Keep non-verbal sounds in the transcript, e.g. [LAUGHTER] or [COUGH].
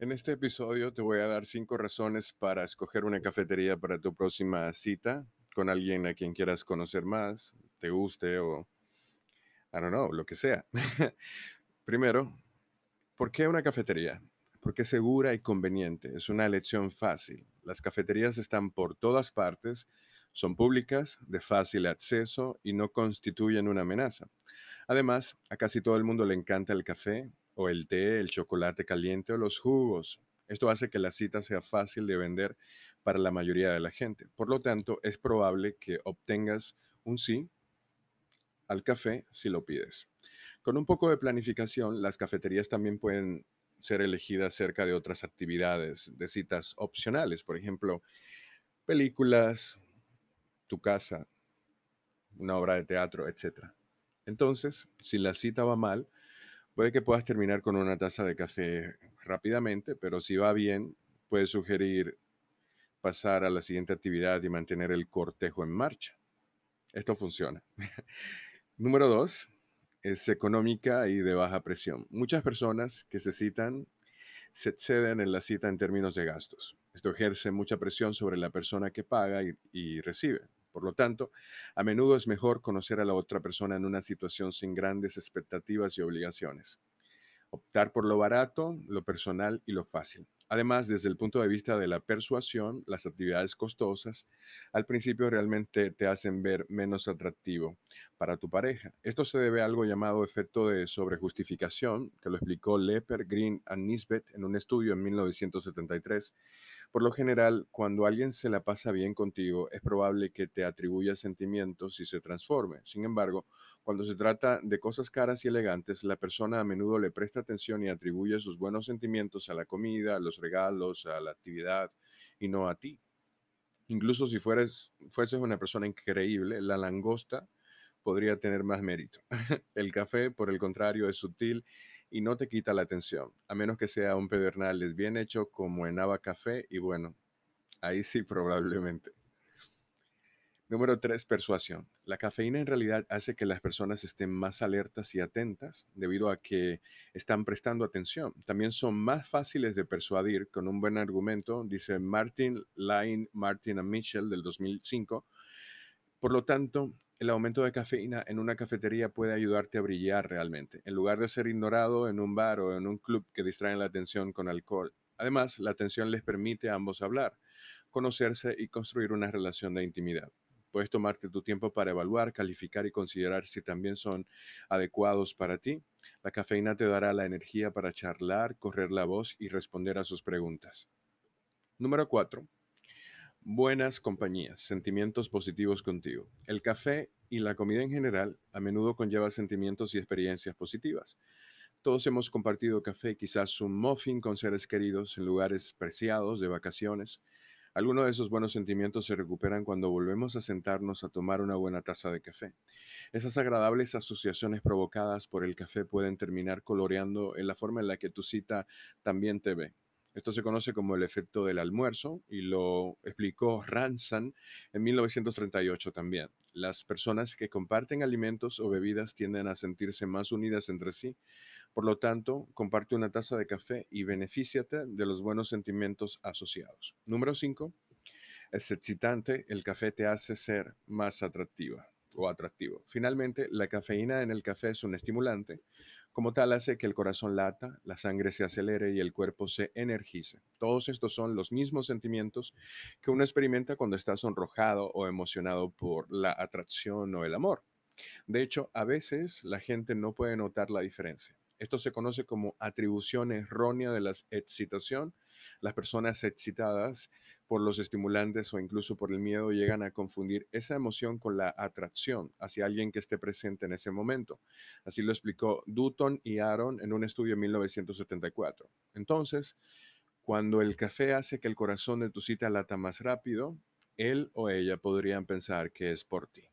En este episodio te voy a dar cinco razones para escoger una cafetería para tu próxima cita con alguien a quien quieras conocer más, te guste o, I don't know, lo que sea. [LAUGHS] Primero, ¿por qué una cafetería? Porque es segura y conveniente. Es una elección fácil. Las cafeterías están por todas partes, son públicas, de fácil acceso y no constituyen una amenaza. Además, a casi todo el mundo le encanta el café o el té, el chocolate caliente o los jugos. Esto hace que la cita sea fácil de vender para la mayoría de la gente. Por lo tanto, es probable que obtengas un sí al café si lo pides. Con un poco de planificación, las cafeterías también pueden ser elegidas cerca de otras actividades de citas opcionales, por ejemplo, películas, tu casa, una obra de teatro, etc. Entonces, si la cita va mal, Puede que puedas terminar con una taza de café rápidamente, pero si va bien, puedes sugerir pasar a la siguiente actividad y mantener el cortejo en marcha. Esto funciona. [LAUGHS] Número dos, es económica y de baja presión. Muchas personas que se citan se exceden en la cita en términos de gastos. Esto ejerce mucha presión sobre la persona que paga y, recibe. Por lo tanto, a menudo es mejor conocer a la otra persona en una situación sin grandes expectativas y obligaciones. Optar por lo barato, lo personal y lo fácil. Además, desde el punto de vista de la persuasión, las actividades costosas al principio realmente te hacen ver menos atractivo para tu pareja. Esto se debe a algo llamado efecto de sobrejustificación, que lo explicó Lepper, Green y Nisbet en un estudio en 1973. Por lo general, cuando alguien se la pasa bien contigo, es probable que te atribuya sentimientos y se transforme. Sin embargo, cuando se trata de cosas caras y elegantes, la persona a menudo le presta atención y atribuye sus buenos sentimientos a la comida, a los regalos, a la actividad y no a ti. Incluso si fueres, fueses una persona increíble, la langosta podría tener más mérito. [LAUGHS] El café, por el contrario, es sutil y no te quita la atención, a menos que sea un pedernales bien hecho como en Ava Café y bueno, ahí sí probablemente. Número 3, persuasión. La cafeína en realidad hace que las personas estén más alertas y atentas debido a que están prestando atención. También son más fáciles de persuadir con un buen argumento, dice Martin Line, Martin and Mitchell del 2005. Por lo tanto, el aumento de cafeína en una cafetería puede ayudarte a brillar realmente, en lugar de ser ignorado en un bar o en un club que distraen la atención con alcohol. Además, la atención les permite a ambos hablar, conocerse y construir una relación de intimidad. Puedes tomarte tu tiempo para evaluar, calificar y considerar si también son adecuados para ti. La cafeína te dará la energía para charlar, correr la voz y responder a sus preguntas. Número 4. Buenas compañías, sentimientos positivos contigo. El café y la comida en general a menudo conlleva sentimientos y experiencias positivas. Todos hemos compartido café, quizás un muffin con seres queridos en lugares preciados de vacaciones. Algunos de esos buenos sentimientos se recuperan cuando volvemos a sentarnos a tomar una buena taza de café. Esas agradables asociaciones provocadas por el café pueden terminar coloreando en la forma en la que tu cita también te ve. Esto se conoce como el efecto del almuerzo y lo explicó Ransan en 1938 también. Las personas que comparten alimentos o bebidas tienden a sentirse más unidas entre sí. Por lo tanto, comparte una taza de café y benefíciate de los buenos sentimientos asociados. Número 5. Es excitante, el café te hace ser más atractiva o atractivo. Finalmente, la cafeína en el café es un estimulante. Como tal, hace que el corazón lata, la sangre se acelere y el cuerpo se energice. Todos estos son los mismos sentimientos que uno experimenta cuando está sonrojado o emocionado por la atracción o el amor. De hecho, a veces la gente no puede notar la diferencia. Esto se conoce como atribución errónea de la excitación. Las personas excitadas por los estimulantes o incluso por el miedo llegan a confundir esa emoción con la atracción hacia alguien que esté presente en ese momento. Así lo explicó Dutton y Aaron en un estudio en 1974. Entonces, cuando el café hace que el corazón de tu cita lata más rápido, él o ella podrían pensar que es por ti.